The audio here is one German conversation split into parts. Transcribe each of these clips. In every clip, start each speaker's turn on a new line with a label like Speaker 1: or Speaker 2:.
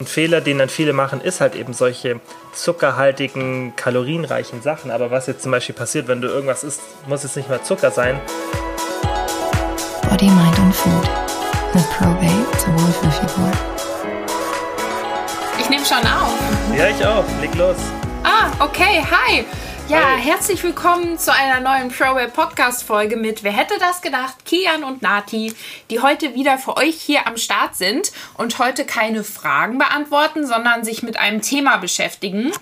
Speaker 1: Ein Fehler, den dann viele machen, ist halt eben solche zuckerhaltigen, kalorienreichen Sachen. Aber was jetzt zum Beispiel passiert, wenn du irgendwas isst, muss es nicht mehr Zucker sein.
Speaker 2: Body, Mind und Food mit Probate zur Wohlfühlfigur.
Speaker 3: Ich nehme schon auf.
Speaker 1: Ja, ich auch. Leg los.
Speaker 3: Ah, okay. Hi. Ja, herzlich willkommen zu einer neuen ProWay Podcast Folge mit Wer hätte das gedacht? Kian und Nati, die heute wieder für euch hier am Start sind und heute keine Fragen beantworten, sondern sich mit einem Thema beschäftigen.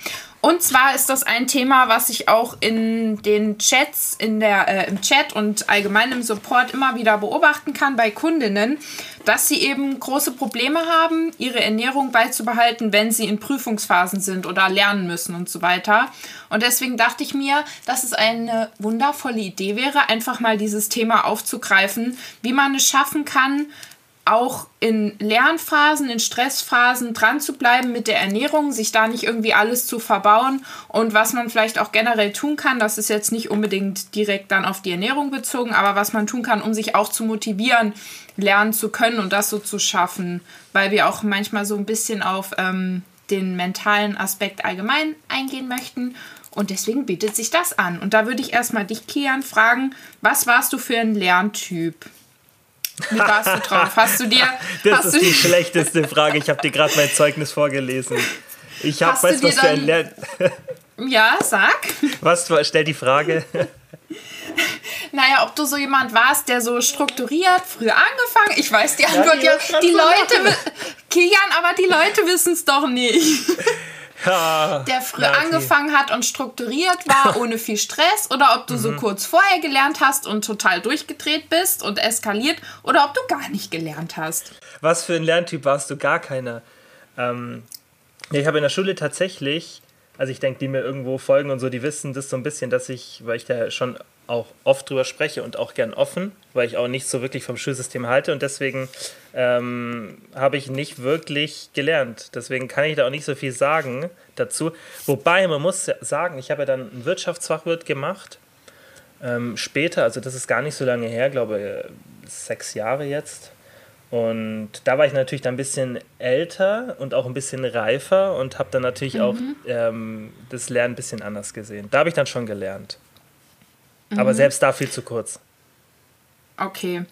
Speaker 3: Und zwar ist das ein Thema, was ich auch in den Chats, in der, äh, im Chat und allgemein im Support immer wieder beobachten kann bei Kundinnen, dass sie eben große Probleme haben, ihre Ernährung beizubehalten, wenn sie in Prüfungsphasen sind oder lernen müssen und so weiter. Und deswegen dachte ich mir, dass es eine wundervolle Idee wäre, einfach mal dieses Thema aufzugreifen, wie man es schaffen kann, auch in Lernphasen, in Stressphasen dran zu bleiben mit der Ernährung, sich da nicht irgendwie alles zu verbauen und was man vielleicht auch generell tun kann, das ist jetzt nicht unbedingt direkt dann auf die Ernährung bezogen, aber was man tun kann, um sich auch zu motivieren, lernen zu können und das so zu schaffen, weil wir auch manchmal so ein bisschen auf ähm, den mentalen Aspekt allgemein eingehen möchten. Und deswegen bietet sich das an. Und da würde ich erstmal dich, Kian, fragen, was warst du für ein Lerntyp? Wie warst du drauf? Hast du dir.
Speaker 1: Das
Speaker 3: hast
Speaker 1: ist
Speaker 3: du,
Speaker 1: die schlechteste Frage. Ich habe dir gerade mein Zeugnis vorgelesen. Ich habe,
Speaker 3: Hast du
Speaker 1: weißt du, was für ein Lern...
Speaker 3: Ja, sag.
Speaker 1: Was, stell die Frage.
Speaker 3: Naja, ob du so jemand warst, der so strukturiert früh angefangen. Ich weiß die Antwort
Speaker 1: die
Speaker 3: ja.
Speaker 1: wird grad
Speaker 3: Die Leute. Kilian, aber die Leute wissen es doch nicht.
Speaker 1: Ja,
Speaker 3: Der früh
Speaker 1: Nati.
Speaker 3: angefangen hat und strukturiert war, ohne viel Stress. Oder ob du so
Speaker 1: Mhm.
Speaker 3: kurz vorher gelernt hast und total durchgedreht bist und eskaliert. Oder ob du gar nicht gelernt hast.
Speaker 1: Was für ein Lerntyp warst du? Gar keiner. Ähm, ich habe in der Schule tatsächlich, also ich denke, die mir irgendwo folgen und so, die wissen das so ein bisschen, dass ich, weil ich da schon auch oft drüber spreche und auch gern offen, weil ich auch nicht so wirklich vom Schulsystem halte und deswegen ähm, habe ich nicht wirklich gelernt. Deswegen kann ich da auch nicht so viel sagen dazu. Wobei, man muss sagen, ich habe ja dann einen Wirtschaftsfachwirt gemacht. Ähm, später, also das ist gar nicht so lange her, glaube sechs Jahre jetzt. Und da war ich natürlich dann ein bisschen älter und auch ein bisschen reifer und habe dann natürlich auch ähm, das Lernen ein bisschen anders gesehen. Da habe ich dann schon gelernt. Aber selbst da viel zu kurz.
Speaker 3: Okay.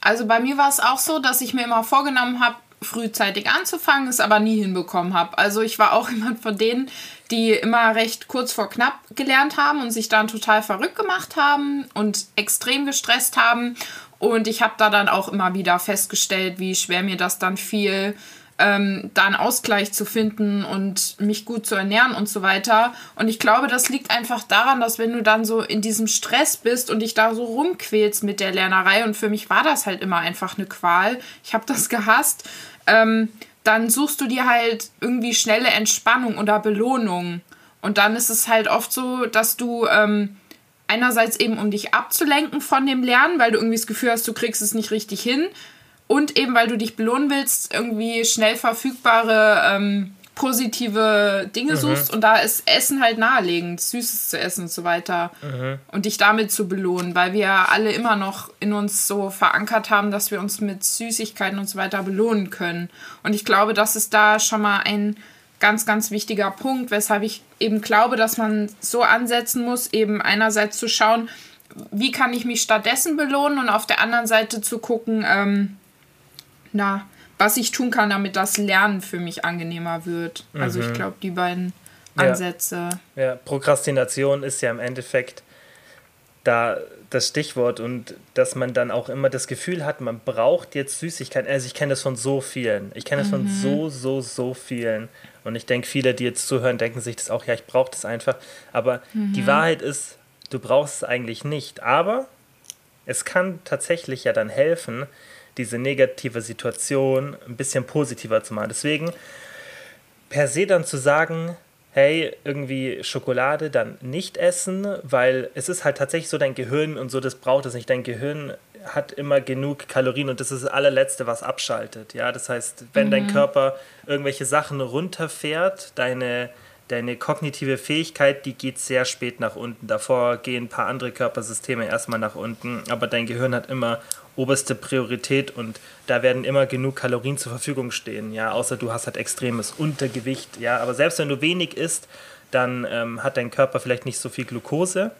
Speaker 3: Also bei mir war es auch so, dass ich mir immer vorgenommen habe, frühzeitig anzufangen, es aber nie hinbekommen habe. Also ich war auch jemand von denen, die immer recht kurz vor knapp gelernt haben und sich dann total verrückt gemacht haben und extrem gestresst haben. Und ich habe da dann auch immer wieder festgestellt, wie schwer mir das dann fiel, ähm, da einen Ausgleich zu finden und mich gut zu ernähren und so weiter. Und ich glaube, das liegt einfach daran, dass wenn du dann so in diesem Stress bist und dich da so rumquälst mit der Lernerei, und für mich war das halt immer einfach eine Qual, ich habe das gehasst, ähm, dann suchst du dir halt irgendwie schnelle Entspannung oder Belohnung. Und dann ist es halt oft so, dass du ähm, einerseits eben um dich abzulenken von dem Lernen, weil du irgendwie das Gefühl hast, du kriegst es nicht richtig hin. Und eben, weil du dich belohnen willst, irgendwie schnell verfügbare ähm, positive Dinge suchst. Und da ist Essen halt naheliegend, Süßes zu essen und so weiter. Und dich damit zu belohnen, weil wir alle immer noch in uns so verankert haben, dass wir uns mit Süßigkeiten und so weiter belohnen können. Und ich glaube, das ist da schon mal ein ganz, ganz wichtiger Punkt, weshalb ich eben glaube, dass man so ansetzen muss, eben einerseits zu schauen, wie kann ich mich stattdessen belohnen und auf der anderen Seite zu gucken, ähm, na, was ich tun kann, damit das Lernen für mich angenehmer wird. Also ich glaube, die beiden
Speaker 1: Ja.
Speaker 3: Ansätze.
Speaker 1: Ja, Prokrastination ist ja im Endeffekt da das Stichwort und dass man dann auch immer das Gefühl hat, man braucht jetzt Süßigkeiten. Also ich kenne das von so vielen. Ich kenne das von so, so, so vielen. Und ich denke, viele, die jetzt zuhören, denken sich das auch, ja, ich brauche das einfach. Aber die Wahrheit ist, du brauchst es eigentlich nicht. Aber es kann tatsächlich ja dann helfen, diese negative Situation ein bisschen positiver zu machen. Deswegen per se dann zu sagen, hey, irgendwie Schokolade dann nicht essen, weil es ist halt tatsächlich so, dein Gehirn und so, das braucht es nicht. Dein Gehirn hat immer genug Kalorien und das ist das allerletzte, was abschaltet. Ja, das heißt, wenn dein Körper irgendwelche Sachen runterfährt, deine, deine kognitive Fähigkeit, die geht sehr spät nach unten. Davor gehen ein paar andere Körpersysteme erstmal nach unten, aber dein Gehirn hat immer oberste Priorität und da werden immer genug Kalorien zur Verfügung stehen, ja, außer du hast halt extremes Untergewicht, ja, aber selbst wenn du wenig isst, dann ähm, hat dein Körper vielleicht nicht so viel Glucose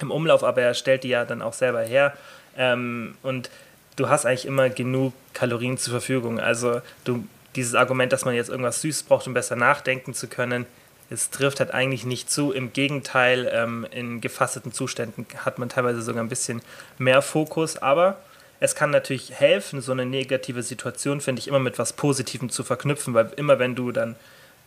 Speaker 1: im Umlauf, aber er stellt die ja dann auch selber her. Ähm, und du hast eigentlich immer genug Kalorien zur Verfügung, also du, dieses Argument, dass man jetzt irgendwas Süßes braucht, um besser nachdenken zu können, es trifft halt eigentlich nicht zu. Im Gegenteil, ähm, in gefasteten Zuständen hat man teilweise sogar ein bisschen mehr Fokus, aber es kann natürlich helfen, so eine negative Situation, finde ich, immer mit was Positivem zu verknüpfen, weil immer wenn du dann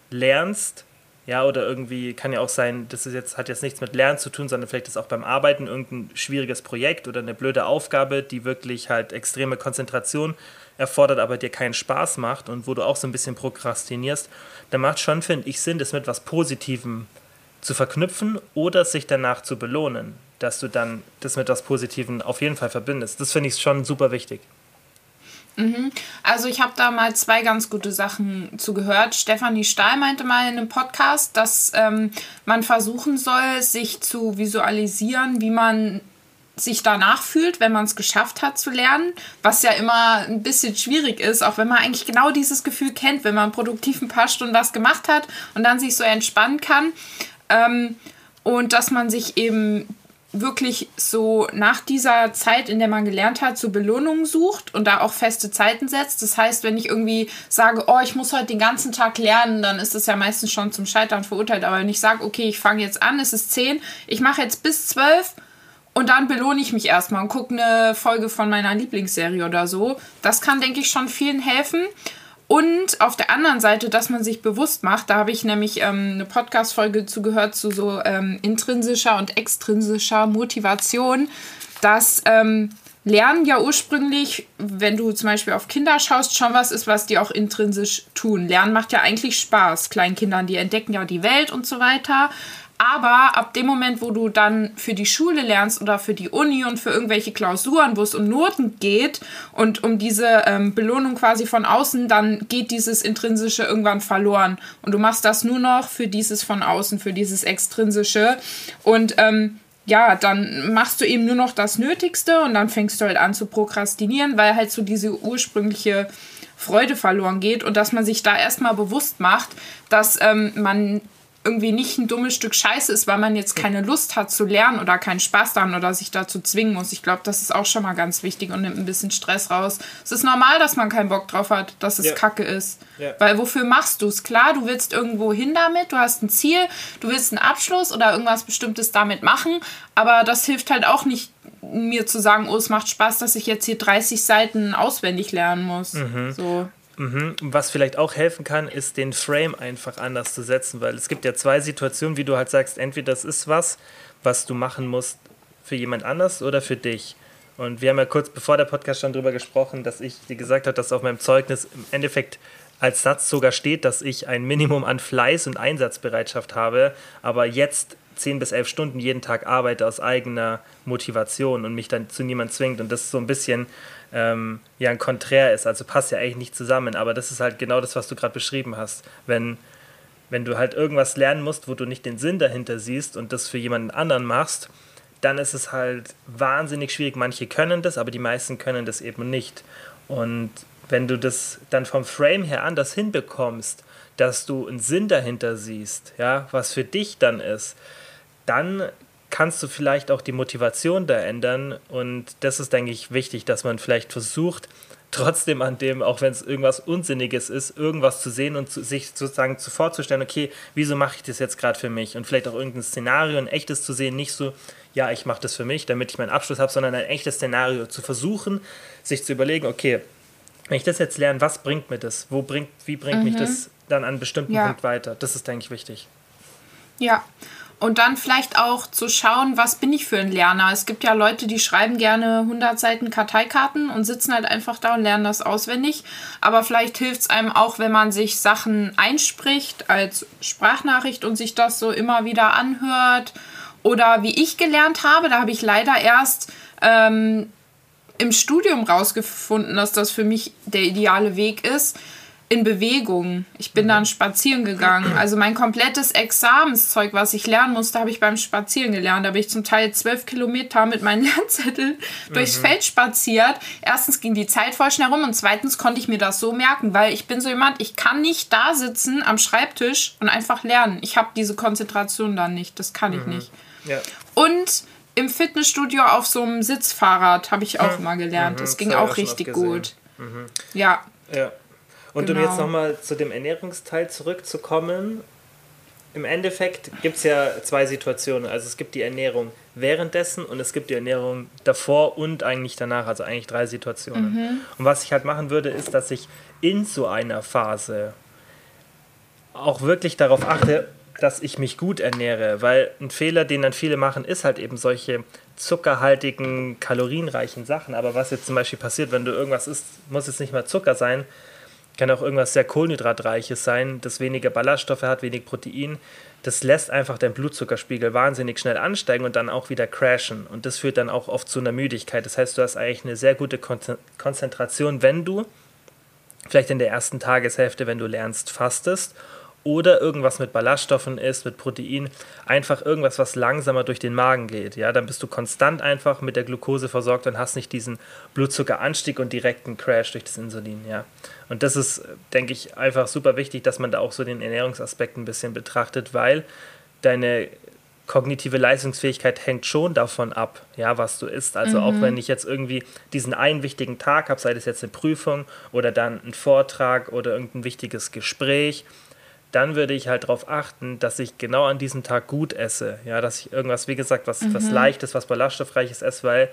Speaker 1: lernst, ja, oder irgendwie kann ja auch sein, das ist jetzt, hat jetzt nichts mit Lernen zu tun, sondern vielleicht ist auch beim Arbeiten irgendein schwieriges Projekt oder eine blöde Aufgabe, die wirklich halt extreme Konzentration erfordert, aber dir keinen Spaß macht und wo du auch so ein bisschen prokrastinierst, dann macht schon, finde ich, Sinn, das mit was Positivem zu verknüpfen oder sich danach zu belohnen dass du dann das mit etwas Positiven auf jeden Fall verbindest. Das finde ich schon super wichtig.
Speaker 3: Mhm. Also ich habe da mal zwei ganz gute Sachen zugehört. Stefanie Stahl meinte mal in einem Podcast, dass ähm, man versuchen soll, sich zu visualisieren, wie man sich danach fühlt, wenn man es geschafft hat zu lernen, was ja immer ein bisschen schwierig ist, auch wenn man eigentlich genau dieses Gefühl kennt, wenn man produktiv ein paar Stunden was gemacht hat und dann sich so entspannen kann. Ähm, und dass man sich eben wirklich so nach dieser Zeit, in der man gelernt hat, so Belohnungen sucht und da auch feste Zeiten setzt. Das heißt, wenn ich irgendwie sage, oh, ich muss heute den ganzen Tag lernen, dann ist das ja meistens schon zum Scheitern verurteilt. Aber wenn ich sage, okay, ich fange jetzt an, es ist 10, ich mache jetzt bis 12 und dann belohne ich mich erstmal und gucke eine Folge von meiner Lieblingsserie oder so. Das kann, denke ich, schon vielen helfen. Und auf der anderen Seite, dass man sich bewusst macht, da habe ich nämlich ähm, eine Podcast-Folge zugehört zu so ähm, intrinsischer und extrinsischer Motivation, dass ähm, Lernen ja ursprünglich, wenn du zum Beispiel auf Kinder schaust, schon was ist, was die auch intrinsisch tun. Lernen macht ja eigentlich Spaß. Kleinkindern, die entdecken ja die Welt und so weiter. Aber ab dem Moment, wo du dann für die Schule lernst oder für die Uni und für irgendwelche Klausuren, wo es um Noten geht und um diese ähm, Belohnung quasi von außen, dann geht dieses Intrinsische irgendwann verloren. Und du machst das nur noch für dieses von außen, für dieses Extrinsische. Und ähm, ja, dann machst du eben nur noch das Nötigste und dann fängst du halt an zu prokrastinieren, weil halt so diese ursprüngliche Freude verloren geht und dass man sich da erstmal bewusst macht, dass ähm, man irgendwie nicht ein dummes Stück Scheiße ist, weil man jetzt keine Lust hat zu lernen oder keinen Spaß daran oder sich dazu zwingen muss. Ich glaube, das ist auch schon mal ganz wichtig und nimmt ein bisschen Stress raus. Es ist normal, dass man keinen Bock drauf hat, dass es ja. Kacke ist. Ja. Weil wofür machst du es? Klar, du willst irgendwo hin damit, du hast ein Ziel, du willst einen Abschluss oder irgendwas Bestimmtes damit machen, aber das hilft halt auch nicht, mir zu sagen, oh, es macht Spaß, dass ich jetzt hier 30 Seiten auswendig lernen muss. Mhm. So.
Speaker 1: Mhm. Was vielleicht auch helfen kann, ist den Frame einfach anders zu setzen, weil es gibt ja zwei Situationen, wie du halt sagst, entweder das ist was, was du machen musst für jemand anders oder für dich. Und wir haben ja kurz bevor der Podcast schon darüber gesprochen, dass ich dir gesagt habe, dass auf meinem Zeugnis im Endeffekt als Satz sogar steht, dass ich ein Minimum an Fleiß und Einsatzbereitschaft habe, aber jetzt 10 bis 11 Stunden jeden Tag arbeite aus eigener Motivation und mich dann zu niemand zwingt. Und das ist so ein bisschen ähm, ja ein Konträr ist. Also passt ja eigentlich nicht zusammen. Aber das ist halt genau das, was du gerade beschrieben hast. Wenn, wenn du halt irgendwas lernen musst, wo du nicht den Sinn dahinter siehst und das für jemanden anderen machst, dann ist es halt wahnsinnig schwierig. Manche können das, aber die meisten können das eben nicht. Und wenn du das dann vom Frame her anders hinbekommst, dass du einen Sinn dahinter siehst, ja, was für dich dann ist, dann kannst du vielleicht auch die Motivation da ändern. Und das ist, denke ich, wichtig, dass man vielleicht versucht, trotzdem an dem, auch wenn es irgendwas Unsinniges ist, irgendwas zu sehen und zu, sich sozusagen zu vorzustellen, okay, wieso mache ich das jetzt gerade für mich? Und vielleicht auch irgendein Szenario, ein echtes zu sehen, nicht so, ja, ich mache das für mich, damit ich meinen Abschluss habe, sondern ein echtes Szenario zu versuchen, sich zu überlegen, okay, wenn ich das jetzt lerne, was bringt mir das? Wo bringt, wie bringt mhm. mich das dann an einem bestimmten ja. Punkt weiter? Das ist, denke ich, wichtig.
Speaker 3: Ja, und dann vielleicht auch zu schauen, was bin ich für ein Lerner. Es gibt ja Leute, die schreiben gerne 100 Seiten Karteikarten und sitzen halt einfach da und lernen das auswendig. Aber vielleicht hilft es einem auch, wenn man sich Sachen einspricht als Sprachnachricht und sich das so immer wieder anhört. Oder wie ich gelernt habe, da habe ich leider erst ähm, im Studium rausgefunden, dass das für mich der ideale Weg ist in Bewegung. Ich bin dann spazieren gegangen. Also mein komplettes Examenszeug, was ich lernen musste, habe ich beim Spazieren gelernt. Da bin ich zum Teil zwölf Kilometer mit meinen Lernzetteln durchs Feld spaziert. Erstens ging die Zeit voll schnell rum und zweitens konnte ich mir das so merken, weil ich bin so jemand, ich kann nicht da sitzen am Schreibtisch und einfach lernen. Ich habe diese Konzentration dann nicht. Das kann ich nicht.
Speaker 1: Ja.
Speaker 3: Und im Fitnessstudio auf so einem Sitzfahrrad habe ich auch mal gelernt. Das
Speaker 1: Mhm,
Speaker 3: ging
Speaker 1: das hab ich
Speaker 3: auch richtig gut. Ja.
Speaker 1: Ja. Und um
Speaker 3: Genau.
Speaker 1: jetzt nochmal zu dem Ernährungsteil zurückzukommen, im Endeffekt gibt es ja zwei Situationen. Also es gibt die Ernährung währenddessen und es gibt die Ernährung davor und eigentlich danach, also eigentlich drei Situationen. Und was ich halt machen würde, ist, dass ich in so einer Phase auch wirklich darauf achte, dass ich mich gut ernähre, weil ein Fehler, den dann viele machen, ist halt eben solche zuckerhaltigen, kalorienreichen Sachen. Aber was jetzt zum Beispiel passiert, wenn du irgendwas isst, muss es nicht mal Zucker sein, kann auch irgendwas sehr kohlenhydratreiches sein, das weniger Ballaststoffe hat, wenig Protein. Das lässt einfach deinen Blutzuckerspiegel wahnsinnig schnell ansteigen und dann auch wieder crashen. Und das führt dann auch oft zu einer Müdigkeit. Das heißt, du hast eigentlich eine sehr gute Kon Konzentration, wenn du vielleicht in der ersten Tageshälfte, wenn du lernst, fastest oder irgendwas mit Ballaststoffen isst, mit Protein, einfach irgendwas, was langsamer durch den Magen geht. Ja, dann bist du konstant einfach mit der Glucose versorgt und hast nicht diesen Blutzuckeranstieg und direkten Crash durch das Insulin. Ja, und das ist, denke ich, einfach super wichtig, dass man da auch so den Ernährungsaspekt ein bisschen betrachtet, weil deine kognitive Leistungsfähigkeit hängt schon davon ab, ja, was du isst. Also auch wenn ich jetzt irgendwie diesen einen wichtigen Tag habe, sei das jetzt eine Prüfung oder dann ein Vortrag oder irgendein wichtiges Gespräch, dann würde ich halt darauf achten, dass ich genau an diesem Tag gut esse. Ja, dass ich irgendwas, wie gesagt, was, was Leichtes, was Ballaststoffreiches esse, weil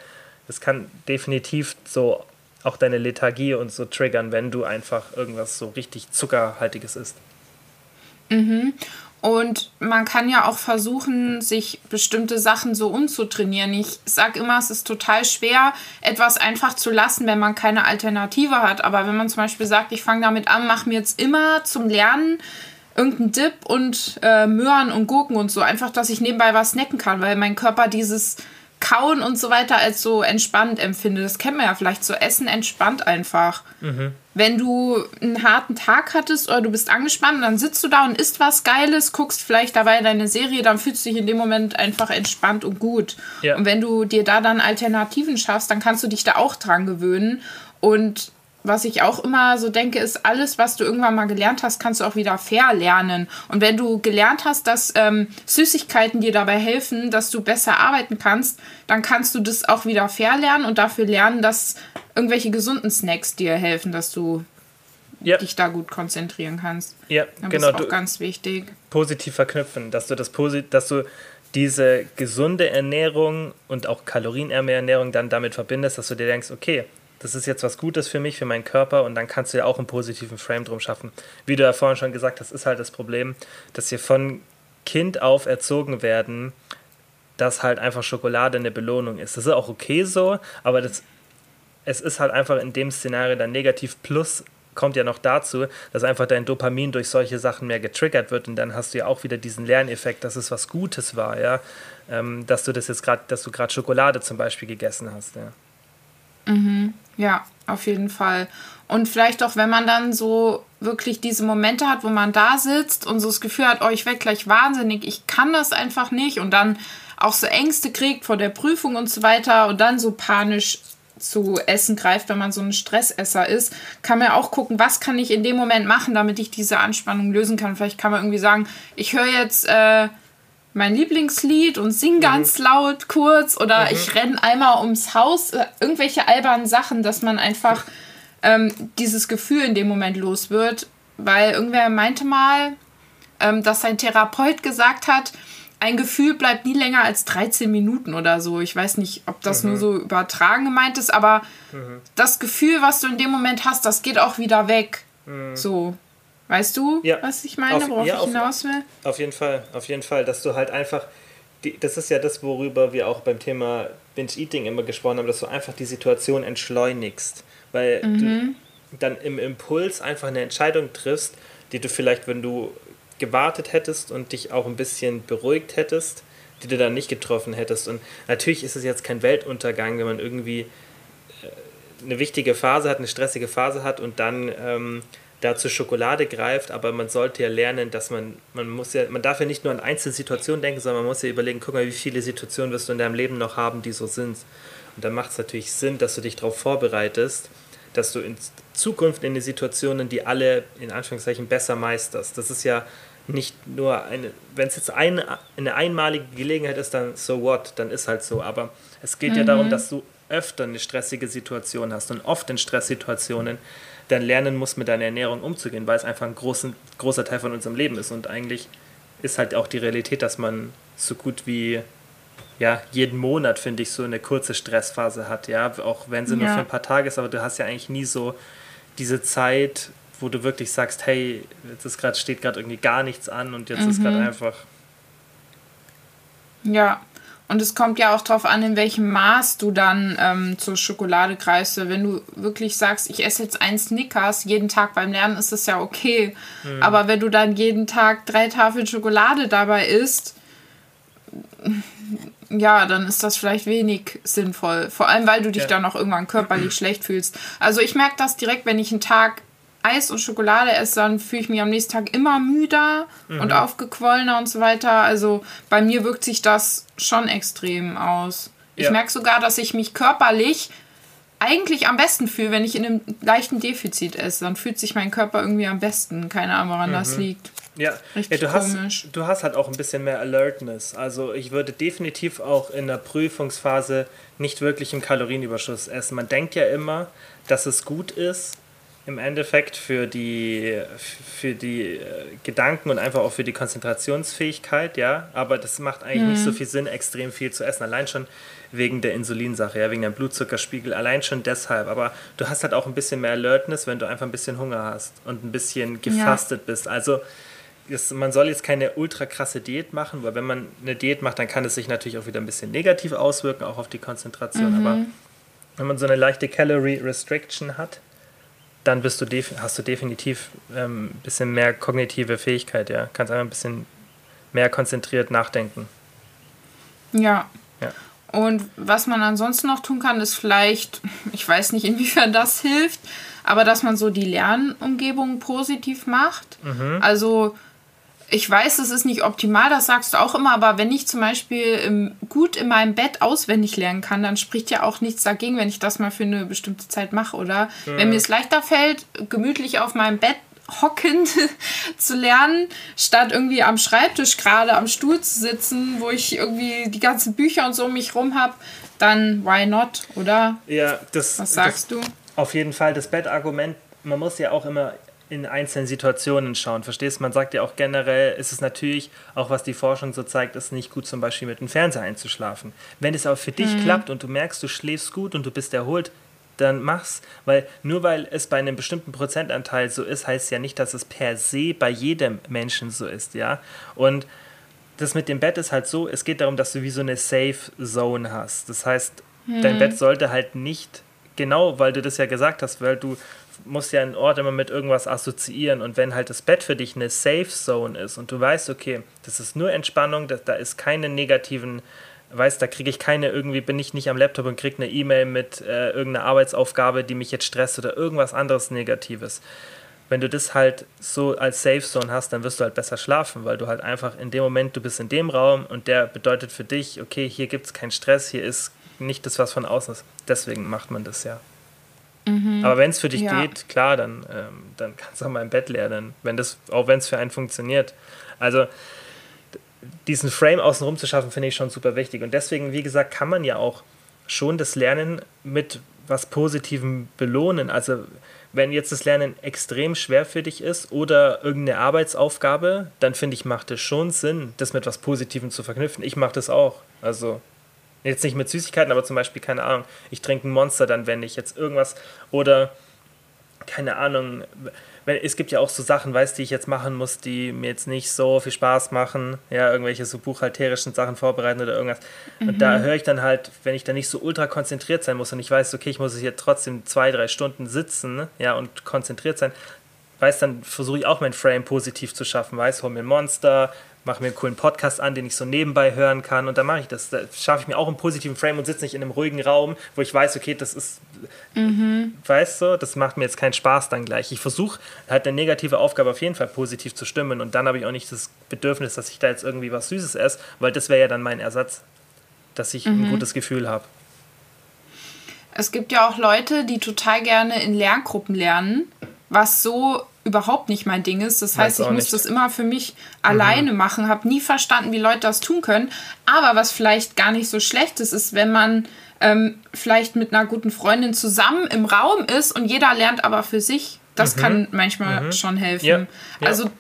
Speaker 1: das kann definitiv so auch deine Lethargie und so triggern, wenn du einfach irgendwas so richtig Zuckerhaltiges isst.
Speaker 3: Und man kann ja auch versuchen, sich bestimmte Sachen so umzutrainieren. Ich sage immer, es ist total schwer, etwas einfach zu lassen, wenn man keine Alternative hat. Aber wenn man zum Beispiel sagt, ich fange damit an, mache mir jetzt immer zum Lernen irgendeinen Dip und äh, Möhren und Gurken und so, einfach, dass ich nebenbei was snacken kann, weil mein Körper dieses Kauen und so weiter als so entspannt empfindet. Das kennt man ja vielleicht. So Essen entspannt einfach. Wenn du einen harten Tag hattest oder du bist angespannt, dann sitzt du da und isst was Geiles, guckst vielleicht dabei deine Serie, dann fühlst du dich in dem Moment einfach entspannt und gut.
Speaker 1: Ja.
Speaker 3: Und wenn du dir da dann Alternativen schaffst, dann kannst du dich da auch dran gewöhnen. Und was ich auch immer so denke, ist, alles, was du irgendwann mal gelernt hast, kannst du auch wieder verlernen. Und wenn du gelernt hast, dass ähm, Süßigkeiten dir dabei helfen, dass du besser arbeiten kannst, dann kannst du das auch wieder verlernen und dafür lernen, dass irgendwelche gesunden Snacks dir helfen, dass du
Speaker 1: Ja,
Speaker 3: dich da gut konzentrieren kannst.
Speaker 1: ja
Speaker 3: Das
Speaker 1: genau.
Speaker 3: ist auch ganz wichtig.
Speaker 1: positiv verknüpfen, dass du das posi dass du diese gesunde Ernährung und auch kalorienärme Ernährung dann damit verbindest, dass du dir denkst, okay, das ist jetzt was Gutes für mich, für meinen Körper und dann kannst du ja auch einen positiven Frame drum schaffen. Wie du ja vorhin schon gesagt hast, ist halt das Problem, dass wir von Kind auf erzogen werden, dass halt einfach Schokolade eine Belohnung ist. Das ist auch okay so, aber das, es ist halt einfach in dem Szenario dann negativ plus kommt ja noch dazu, dass einfach dein Dopamin durch solche Sachen mehr getriggert wird und dann hast du ja auch wieder diesen Lerneffekt, dass es was Gutes war, ja, ähm, dass du das jetzt gerade, dass du gerade Schokolade zum Beispiel gegessen hast, ja.
Speaker 3: Ja, auf jeden Fall. Und vielleicht auch, wenn man dann so wirklich diese Momente hat, wo man da sitzt und so das Gefühl hat, oh, ich werde gleich wahnsinnig, ich kann das einfach nicht und dann auch so Ängste kriegt vor der Prüfung und so weiter und dann so panisch zu Essen greift, wenn man so ein Stressesser ist, kann man ja auch gucken, was kann ich in dem Moment machen, damit ich diese Anspannung lösen kann. Vielleicht kann man irgendwie sagen, ich höre jetzt äh, mein Lieblingslied und sing ganz laut kurz oder ich renne einmal ums Haus. Äh, irgendwelche albernen Sachen, dass man einfach ähm, dieses Gefühl in dem Moment los wird. Weil irgendwer meinte mal, ähm, dass sein Therapeut gesagt hat, ein Gefühl bleibt nie länger als 13 Minuten oder so. Ich weiß nicht, ob das nur so übertragen gemeint ist, aber das Gefühl, was du in dem Moment hast, das geht auch wieder weg. So. Weißt du,
Speaker 1: Ja.
Speaker 3: was ich meine,
Speaker 1: Auf-
Speaker 3: worauf
Speaker 1: ja,
Speaker 3: ich hinaus will?
Speaker 1: Auf jeden Fall, auf jeden Fall, dass du halt einfach, die, das ist ja das, worüber wir auch beim Thema Binge-Eating immer gesprochen haben, dass du einfach die Situation entschleunigst, weil du dann im Impuls einfach eine Entscheidung triffst, die du vielleicht, wenn du gewartet hättest und dich auch ein bisschen beruhigt hättest, die du dann nicht getroffen hättest. Und natürlich ist es jetzt kein Weltuntergang, wenn man irgendwie eine wichtige Phase hat, eine stressige Phase hat und dann ähm, da zur Schokolade greift, aber man sollte ja lernen, dass man, man muss ja, man darf ja nicht nur an einzelne Situationen denken, sondern man muss ja überlegen, guck mal, wie viele Situationen wirst du in deinem Leben noch haben, die so sind. Und dann macht es natürlich Sinn, dass du dich darauf vorbereitest, dass du in Zukunft in den Situationen, die alle in Anführungszeichen besser meisterst. Das ist ja nicht nur eine, wenn es jetzt eine, eine einmalige Gelegenheit ist, dann so what, dann ist halt so. Aber es geht mhm. ja darum, dass du öfter eine stressige Situation hast und oft in Stresssituationen dann lernen musst, mit deiner Ernährung umzugehen, weil es einfach ein großen, großer Teil von unserem Leben ist. Und eigentlich ist halt auch die Realität, dass man so gut wie ja, jeden Monat, finde ich, so eine kurze Stressphase hat, ja, auch wenn sie ja. nur für ein paar Tage ist, aber du hast ja eigentlich nie so diese Zeit, wo du wirklich sagst, hey, jetzt ist grad, steht gerade irgendwie gar nichts an und jetzt mhm. ist gerade einfach.
Speaker 3: Ja, und es kommt ja auch darauf an, in welchem Maß du dann ähm, zur Schokolade greifst. Wenn du wirklich sagst, ich esse jetzt ein Snickers jeden Tag beim Lernen, ist das ja okay. Mhm. Aber wenn du dann jeden Tag drei Tafeln Schokolade dabei isst, ja, dann ist das vielleicht wenig sinnvoll. Vor allem, weil du dich ja. dann auch irgendwann körperlich schlecht fühlst. Also ich merke das direkt, wenn ich einen Tag Eis und Schokolade esse, dann fühle ich mich am nächsten Tag immer müder mhm. und aufgequollener und so weiter. Also bei mir wirkt sich das schon extrem aus. Ich ja. merke sogar, dass ich mich körperlich eigentlich am besten fühle, wenn ich in einem leichten Defizit esse. Dann fühlt sich mein Körper irgendwie am besten. Keine Ahnung, woran mhm. das liegt.
Speaker 1: Ja, ja du, hast, du hast halt auch ein bisschen mehr Alertness. Also ich würde definitiv auch in der Prüfungsphase nicht wirklich im Kalorienüberschuss essen. Man denkt ja immer, dass es gut ist, im Endeffekt für die, für die äh, Gedanken und einfach auch für die Konzentrationsfähigkeit, ja. Aber das macht eigentlich mhm. nicht so mhm. viel Sinn, extrem viel zu essen. Allein schon wegen der Insulinsache, ja, wegen dem Blutzuckerspiegel. Allein schon deshalb. Aber du hast halt auch ein bisschen mehr Alertness, wenn du einfach ein bisschen Hunger hast und ein bisschen gefastet ja. bist. Also das, man soll jetzt keine ultra krasse Diät machen, weil wenn man eine Diät macht, dann kann es sich natürlich auch wieder ein bisschen negativ auswirken, auch auf die Konzentration. Mhm. Aber wenn man so eine leichte Calorie Restriction hat, dann bist du hast du definitiv ähm, ein bisschen mehr kognitive Fähigkeit, ja. Kannst einfach ein bisschen mehr konzentriert nachdenken.
Speaker 3: Ja. ja. Und was man ansonsten noch tun kann, ist vielleicht, ich weiß nicht, inwiefern das hilft, aber dass man so die Lernumgebung positiv macht. Mhm. Also ich weiß, es ist nicht optimal, das sagst du auch immer, aber wenn ich zum Beispiel im, gut in meinem Bett auswendig lernen kann, dann spricht ja auch nichts dagegen, wenn ich das mal für eine bestimmte Zeit mache, oder? Ja. Wenn mir es leichter fällt, gemütlich auf meinem Bett hockend zu lernen, statt irgendwie am Schreibtisch gerade am Stuhl zu sitzen, wo ich irgendwie die ganzen Bücher und so um mich rum habe, dann why not, oder?
Speaker 1: Ja, das.
Speaker 3: Was sagst
Speaker 1: das,
Speaker 3: du?
Speaker 1: Auf jeden Fall das Bettargument. Man muss ja auch immer in einzelnen Situationen schauen. Verstehst du? Man sagt ja auch generell, ist es natürlich, auch was die Forschung so zeigt, ist nicht gut, zum Beispiel mit dem Fernseher einzuschlafen. Wenn es aber für dich mhm. klappt und du merkst, du schläfst gut und du bist erholt, dann mach's. Weil nur weil es bei einem bestimmten Prozentanteil so ist, heißt ja nicht, dass es per se bei jedem Menschen so ist, ja. Und das mit dem Bett ist halt so, es geht darum, dass du wie so eine Safe Zone hast. Das heißt, mhm. dein Bett sollte halt nicht, genau, weil du das ja gesagt hast, weil du musst ja einen Ort immer mit irgendwas assoziieren. Und wenn halt das Bett für dich eine Safe Zone ist und du weißt, okay, das ist nur Entspannung, das, da ist keine negativen, weißt, da kriege ich keine, irgendwie bin ich nicht am Laptop und kriege eine E-Mail mit äh, irgendeiner Arbeitsaufgabe, die mich jetzt stresst oder irgendwas anderes Negatives. Wenn du das halt so als Safe Zone hast, dann wirst du halt besser schlafen, weil du halt einfach in dem Moment, du bist in dem Raum und der bedeutet für dich, okay, hier gibt es keinen Stress, hier ist nicht das, was von außen ist. Deswegen macht man das ja. Mhm. Aber wenn es für dich ja. geht, klar, dann, ähm, dann kannst du auch mal im Bett lernen, wenn das, auch wenn es für einen funktioniert. Also diesen Frame außenrum zu schaffen, finde ich schon super wichtig. Und deswegen, wie gesagt, kann man ja auch schon das Lernen mit was Positivem belohnen. Also wenn jetzt das Lernen extrem schwer für dich ist oder irgendeine Arbeitsaufgabe, dann finde ich, macht es schon Sinn, das mit was Positivem zu verknüpfen. Ich mache das auch. Also Jetzt nicht mit Süßigkeiten, aber zum Beispiel, keine Ahnung, ich trinke ein Monster dann, wenn ich jetzt irgendwas oder keine Ahnung, wenn, es gibt ja auch so Sachen, weißt die ich jetzt machen muss, die mir jetzt nicht so viel Spaß machen, ja, irgendwelche so buchhalterischen Sachen vorbereiten oder irgendwas. Mhm. Und da mhm. höre ich dann halt, wenn ich da nicht so ultra konzentriert sein muss und ich weiß, okay, ich muss hier trotzdem zwei, drei Stunden sitzen, ja, und konzentriert sein, weiß, dann versuche ich auch mein Frame positiv zu schaffen, weiß, hol mir ein Monster, mache mir einen coolen Podcast an, den ich so nebenbei hören kann und dann mache ich das. Da schaffe ich mir auch einen positiven Frame und sitze nicht in einem ruhigen Raum, wo ich weiß, okay, das ist, mhm. weißt du, das macht mir jetzt keinen Spaß dann gleich. Ich versuche halt eine negative Aufgabe auf jeden Fall positiv zu stimmen und dann habe ich auch nicht das Bedürfnis, dass ich da jetzt irgendwie was Süßes esse, weil das wäre ja dann mein Ersatz, dass ich mhm. ein gutes Gefühl habe.
Speaker 3: Es gibt ja auch Leute, die total gerne in Lerngruppen lernen, was so überhaupt nicht mein Ding ist. Das heißt, ich muss nicht. das immer für mich mhm. alleine machen, habe nie verstanden, wie Leute das tun können. Aber was vielleicht gar nicht so schlecht ist, ist, wenn man ähm, vielleicht mit einer guten Freundin zusammen im Raum ist und jeder lernt aber für sich. Das mhm. kann manchmal mhm. schon helfen. Ja. Ja. Also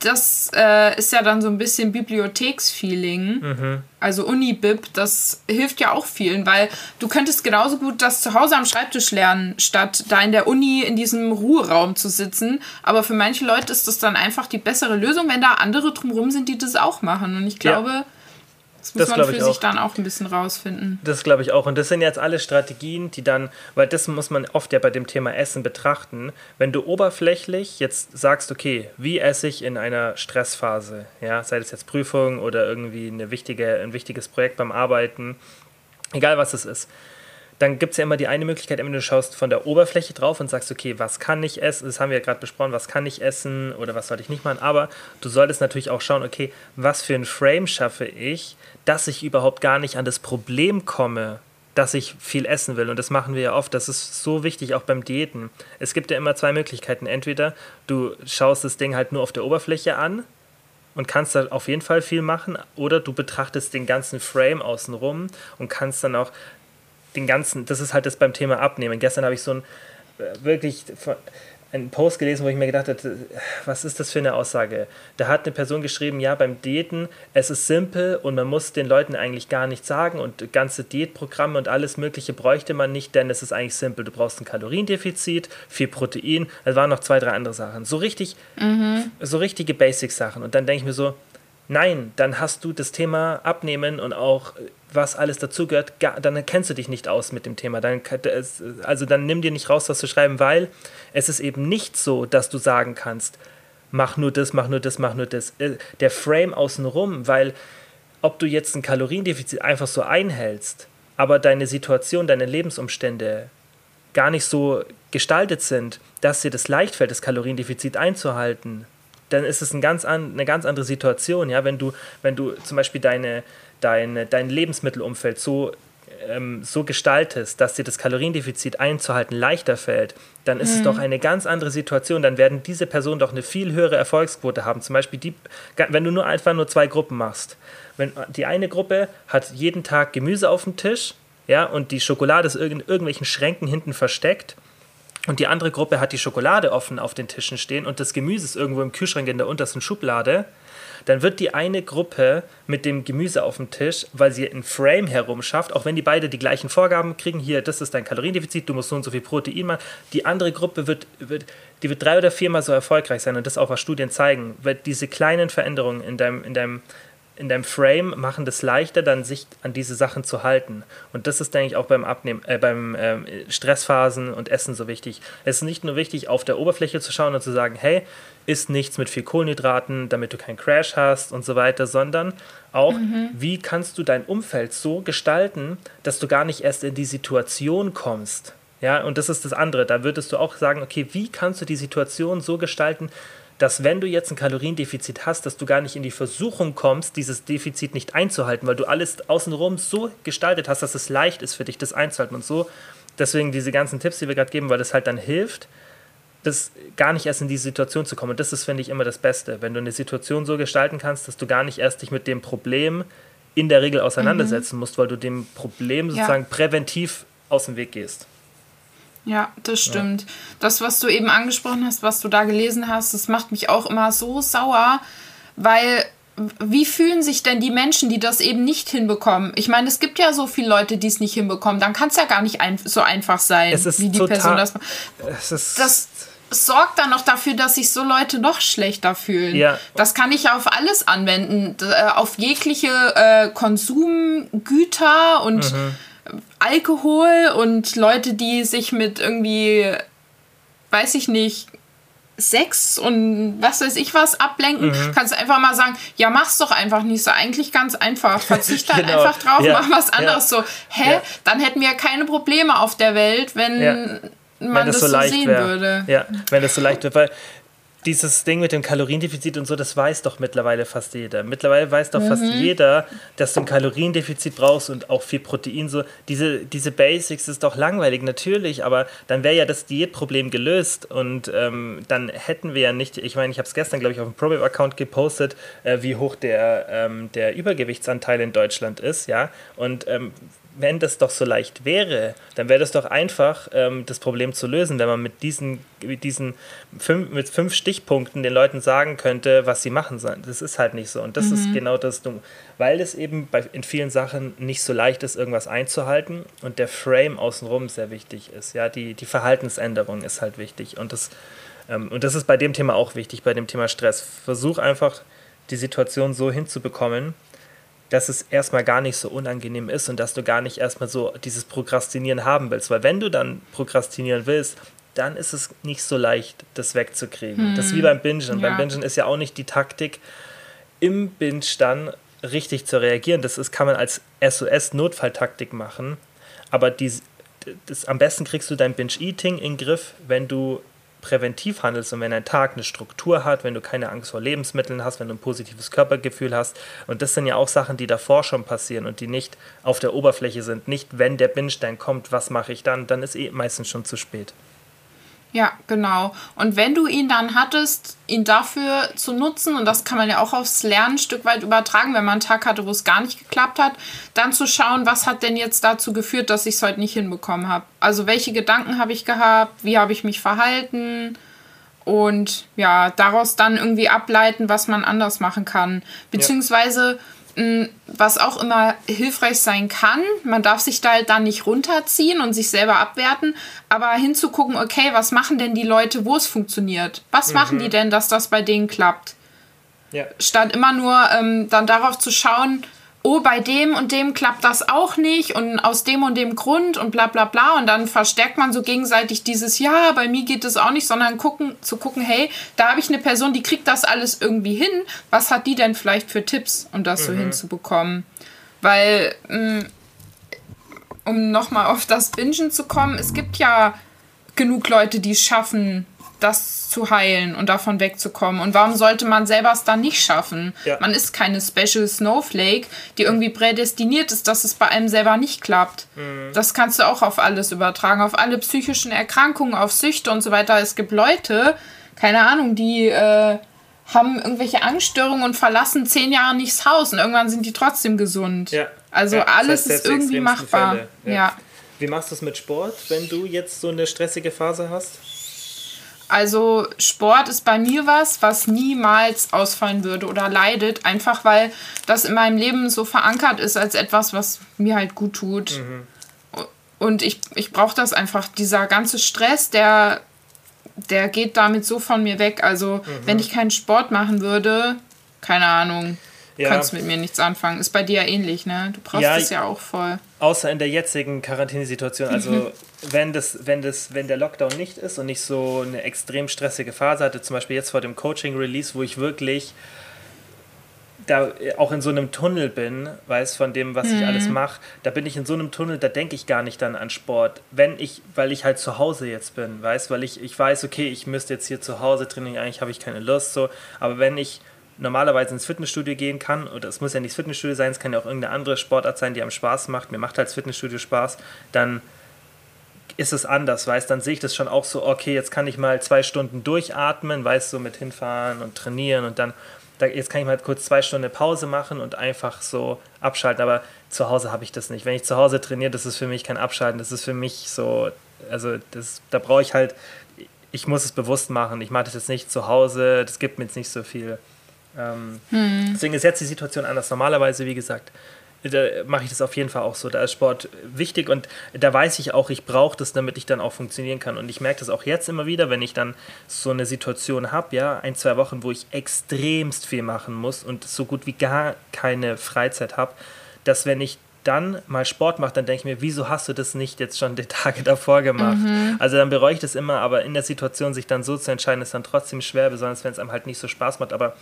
Speaker 3: das äh, ist ja dann so ein bisschen Bibliotheksfeeling, mhm. also Unibib, das hilft ja auch vielen, weil du könntest genauso gut das zu Hause am Schreibtisch lernen, statt da in der Uni in diesem Ruheraum zu sitzen. Aber für manche Leute ist das dann einfach die bessere Lösung, wenn da andere drumherum sind, die das auch machen. Und ich glaube, ja. Das muss das man für sich dann auch ein bisschen rausfinden.
Speaker 1: Das glaube ich auch. Und das sind jetzt alle Strategien, die dann, weil das muss man oft ja bei dem Thema Essen betrachten. Wenn du oberflächlich jetzt sagst, okay, wie esse ich in einer Stressphase, ja, sei es jetzt Prüfung oder irgendwie eine wichtige, ein wichtiges Projekt beim Arbeiten, egal was es ist dann gibt es ja immer die eine Möglichkeit, entweder du schaust von der Oberfläche drauf und sagst, okay, was kann ich essen? Das haben wir ja gerade besprochen, was kann ich essen oder was sollte ich nicht machen. Aber du solltest natürlich auch schauen, okay, was für ein Frame schaffe ich, dass ich überhaupt gar nicht an das Problem komme, dass ich viel essen will. Und das machen wir ja oft. Das ist so wichtig, auch beim Diäten. Es gibt ja immer zwei Möglichkeiten. Entweder du schaust das Ding halt nur auf der Oberfläche an und kannst da auf jeden Fall viel machen, oder du betrachtest den ganzen Frame außenrum und kannst dann auch den ganzen, das ist halt das beim Thema Abnehmen. Gestern habe ich so ein äh, wirklich einen Post gelesen, wo ich mir gedacht habe, was ist das für eine Aussage? Da hat eine Person geschrieben, ja, beim Diäten, es ist simpel und man muss den Leuten eigentlich gar nichts sagen und ganze Diätprogramme und alles Mögliche bräuchte man nicht, denn es ist eigentlich simpel. Du brauchst ein Kaloriendefizit, viel Protein, es waren noch zwei, drei andere Sachen. So richtig, mhm. so richtige Basic-Sachen. Und dann denke ich mir so, nein, dann hast du das Thema Abnehmen und auch was alles dazugehört, dann kennst du dich nicht aus mit dem Thema. Dann, also dann nimm dir nicht raus, was zu schreiben, weil es ist eben nicht so, dass du sagen kannst, mach nur das, mach nur das, mach nur das. Äh, der Frame außenrum, weil ob du jetzt ein Kaloriendefizit einfach so einhältst, aber deine Situation, deine Lebensumstände gar nicht so gestaltet sind, dass dir das leicht fällt, das Kaloriendefizit einzuhalten, dann ist es ein ganz an, eine ganz andere Situation. Ja? Wenn, du, wenn du zum Beispiel deine, dein, dein Lebensmittelumfeld so, ähm, so gestaltest, dass dir das Kaloriendefizit einzuhalten leichter fällt, dann ist mhm. es doch eine ganz andere Situation. Dann werden diese Personen doch eine viel höhere Erfolgsquote haben. Zum Beispiel, die, wenn du nur einfach nur zwei Gruppen machst. Wenn die eine Gruppe hat jeden Tag Gemüse auf dem Tisch, ja, und die Schokolade ist in irgendwelchen Schränken hinten versteckt und die andere Gruppe hat die Schokolade offen auf den Tischen stehen und das Gemüse ist irgendwo im Kühlschrank in der untersten Schublade, dann wird die eine Gruppe mit dem Gemüse auf dem Tisch, weil sie ein Frame herum schafft, auch wenn die beide die gleichen Vorgaben kriegen, hier, das ist dein Kaloriendefizit, du musst so und so viel Protein machen, die andere Gruppe wird, wird, die wird drei oder viermal so erfolgreich sein und das auch was Studien zeigen, weil diese kleinen Veränderungen in deinem, in deinem in deinem Frame machen das leichter, dann sich an diese Sachen zu halten. Und das ist, denke ich, auch beim Abnehmen, äh, beim äh, Stressphasen und Essen so wichtig. Es ist nicht nur wichtig, auf der Oberfläche zu schauen und zu sagen, hey, isst nichts mit viel Kohlenhydraten, damit du keinen Crash hast und so weiter, sondern auch, mhm. wie kannst du dein Umfeld so gestalten, dass du gar nicht erst in die Situation kommst. Ja, und das ist das andere. Da würdest du auch sagen, okay, wie kannst du die Situation so gestalten, dass wenn du jetzt ein Kaloriendefizit hast, dass du gar nicht in die Versuchung kommst, dieses Defizit nicht einzuhalten, weil du alles außenrum so gestaltet hast, dass es leicht ist für dich, das einzuhalten und so. Deswegen diese ganzen Tipps, die wir gerade geben, weil das halt dann hilft, das gar nicht erst in diese Situation zu kommen. Und das ist, finde ich, immer das Beste, wenn du eine Situation so gestalten kannst, dass du gar nicht erst dich mit dem Problem in der Regel auseinandersetzen mhm. musst, weil du dem Problem sozusagen ja. präventiv aus dem Weg gehst.
Speaker 3: Ja, das stimmt. Ja. Das, was du eben angesprochen hast, was du da gelesen hast, das macht mich auch immer so sauer, weil wie fühlen sich denn die Menschen, die das eben nicht hinbekommen? Ich meine, es gibt ja so viele Leute, die es nicht hinbekommen. Dann kann es ja gar nicht ein, so einfach sein, wie die total, Person das macht. Das sorgt dann noch dafür, dass sich so Leute noch schlechter fühlen. Ja. Das kann ich auf alles anwenden, äh, auf jegliche äh, Konsumgüter und mhm Alkohol und Leute, die sich mit irgendwie, weiß ich nicht, Sex und was weiß ich was ablenken, mhm. kannst du einfach mal sagen, ja, mach's doch einfach nicht so. Eigentlich ganz einfach. Verzicht halt genau. einfach drauf, ja. mach was anderes. Ja. So, hä? Ja. Dann hätten wir ja keine Probleme auf der Welt, wenn man wenn das, das so, so sehen
Speaker 1: wär. würde. Ja, wenn das so leicht wird. Weil dieses Ding mit dem Kaloriendefizit und so, das weiß doch mittlerweile fast jeder. Mittlerweile weiß doch mhm. fast jeder, dass du ein Kaloriendefizit brauchst und auch viel Protein. So diese, diese Basics ist doch langweilig, natürlich, aber dann wäre ja das Diätproblem gelöst und ähm, dann hätten wir ja nicht, ich meine, ich habe es gestern, glaube ich, auf dem ProBabe-Account gepostet, äh, wie hoch der, ähm, der Übergewichtsanteil in Deutschland ist, ja, und ähm, wenn das doch so leicht wäre, dann wäre das doch einfach, ähm, das Problem zu lösen, wenn man mit diesen, mit diesen fünf, mit fünf Stichpunkten den Leuten sagen könnte, was sie machen sollen. Das ist halt nicht so. Und das mhm. ist genau das Dumme. Weil es eben bei, in vielen Sachen nicht so leicht ist, irgendwas einzuhalten und der Frame außenrum sehr wichtig ist. Ja, die, die Verhaltensänderung ist halt wichtig. Und das, ähm, und das ist bei dem Thema auch wichtig, bei dem Thema Stress. Versuch einfach, die Situation so hinzubekommen, dass es erstmal gar nicht so unangenehm ist und dass du gar nicht erstmal so dieses Prokrastinieren haben willst. Weil wenn du dann prokrastinieren willst, dann ist es nicht so leicht, das wegzukriegen. Hm. Das ist wie beim Bingen. Ja. Beim Bingen ist ja auch nicht die Taktik, im Binge dann richtig zu reagieren. Das ist, kann man als SOS-Notfalltaktik machen. Aber die, das, am besten kriegst du dein Binge-Eating in den Griff, wenn du präventiv handelst und wenn ein Tag eine Struktur hat, wenn du keine Angst vor Lebensmitteln hast, wenn du ein positives Körpergefühl hast. Und das sind ja auch Sachen, die davor schon passieren und die nicht auf der Oberfläche sind. Nicht, wenn der Binstein kommt, was mache ich dann? Dann ist eh meistens schon zu spät.
Speaker 3: Ja, genau. Und wenn du ihn dann hattest, ihn dafür zu nutzen, und das kann man ja auch aufs Lernen ein Stück weit übertragen, wenn man einen Tag hatte, wo es gar nicht geklappt hat, dann zu schauen, was hat denn jetzt dazu geführt, dass ich es heute nicht hinbekommen habe. Also welche Gedanken habe ich gehabt, wie habe ich mich verhalten und ja, daraus dann irgendwie ableiten, was man anders machen kann. Beziehungsweise. Ja was auch immer hilfreich sein kann. Man darf sich da halt dann nicht runterziehen und sich selber abwerten, aber hinzugucken, okay, was machen denn die Leute, wo es funktioniert? Was mhm. machen die denn, dass das bei denen klappt? Ja. Statt immer nur ähm, dann darauf zu schauen, oh, bei dem und dem klappt das auch nicht und aus dem und dem Grund und bla bla bla. Und dann verstärkt man so gegenseitig dieses, ja, bei mir geht es auch nicht, sondern gucken, zu gucken, hey, da habe ich eine Person, die kriegt das alles irgendwie hin. Was hat die denn vielleicht für Tipps, um das mhm. so hinzubekommen? Weil, mh, mm, um nochmal auf das Bingen zu kommen, es gibt ja genug Leute, die es schaffen, das zu heilen und davon wegzukommen. Und warum sollte man selber es dann nicht schaffen? Ja. Man ist keine Special Snowflake, die irgendwie prädestiniert ist, dass es bei einem selber nicht klappt. Mhm. Das kannst du auch auf alles übertragen, auf alle psychischen Erkrankungen, auf Süchte und so weiter. Es gibt Leute, keine Ahnung, die äh, haben irgendwelche Angststörungen und verlassen zehn Jahre nicht das Haus und irgendwann sind die trotzdem gesund. Ja. Also ja, alles das heißt, ist irgendwie machbar. Ja.
Speaker 1: Wie machst du es mit Sport, wenn du jetzt so eine stressige Phase hast?
Speaker 3: Also Sport ist bei mir was, was niemals ausfallen würde oder leidet, einfach weil das in meinem Leben so verankert ist als etwas, was mir halt gut tut. Mhm. Und ich, ich brauche das einfach. Dieser ganze Stress, der, der geht damit so von mir weg. Also mhm. wenn ich keinen Sport machen würde, keine Ahnung, ja. kannst mit mir nichts anfangen. Ist bei dir ja ähnlich, ne? Du brauchst ja, es ja auch voll.
Speaker 1: Außer in der jetzigen Quarantänesituation. Also mhm. wenn das, wenn das, wenn der Lockdown nicht ist und nicht so eine extrem stressige Phase hatte, zum Beispiel jetzt vor dem Coaching-Release, wo ich wirklich da auch in so einem Tunnel bin, weiß von dem, was mhm. ich alles mache, da bin ich in so einem Tunnel, da denke ich gar nicht dann an Sport. Wenn ich, weil ich halt zu Hause jetzt bin, weiß, weil ich, ich weiß, okay, ich müsste jetzt hier zu Hause trainieren, eigentlich habe ich keine Lust so, aber wenn ich normalerweise ins Fitnessstudio gehen kann, oder es muss ja nicht das Fitnessstudio sein, es kann ja auch irgendeine andere Sportart sein, die einem Spaß macht, mir macht halt das Fitnessstudio Spaß, dann ist es anders, weißt, dann sehe ich das schon auch so, okay, jetzt kann ich mal zwei Stunden durchatmen, weißt so mit hinfahren und trainieren und dann, da, jetzt kann ich mal kurz zwei Stunden Pause machen und einfach so abschalten, aber zu Hause habe ich das nicht. Wenn ich zu Hause trainiere, das ist für mich kein Abschalten, das ist für mich so, also das, da brauche ich halt, ich muss es bewusst machen, ich mache das jetzt nicht zu Hause, das gibt mir jetzt nicht so viel. Ähm, hm. Deswegen ist jetzt die Situation anders. Normalerweise, wie gesagt, mache ich das auf jeden Fall auch so. Da ist Sport wichtig und da weiß ich auch, ich brauche das, damit ich dann auch funktionieren kann. Und ich merke das auch jetzt immer wieder, wenn ich dann so eine Situation habe, ja, ein, zwei Wochen, wo ich extremst viel machen muss und so gut wie gar keine Freizeit habe, dass wenn ich dann mal Sport mache, dann denke ich mir, wieso hast du das nicht jetzt schon die Tage davor gemacht? Mhm. Also dann bereue ich das immer, aber in der Situation sich dann so zu entscheiden, ist dann trotzdem schwer, besonders wenn es einem halt nicht so Spaß macht. Aber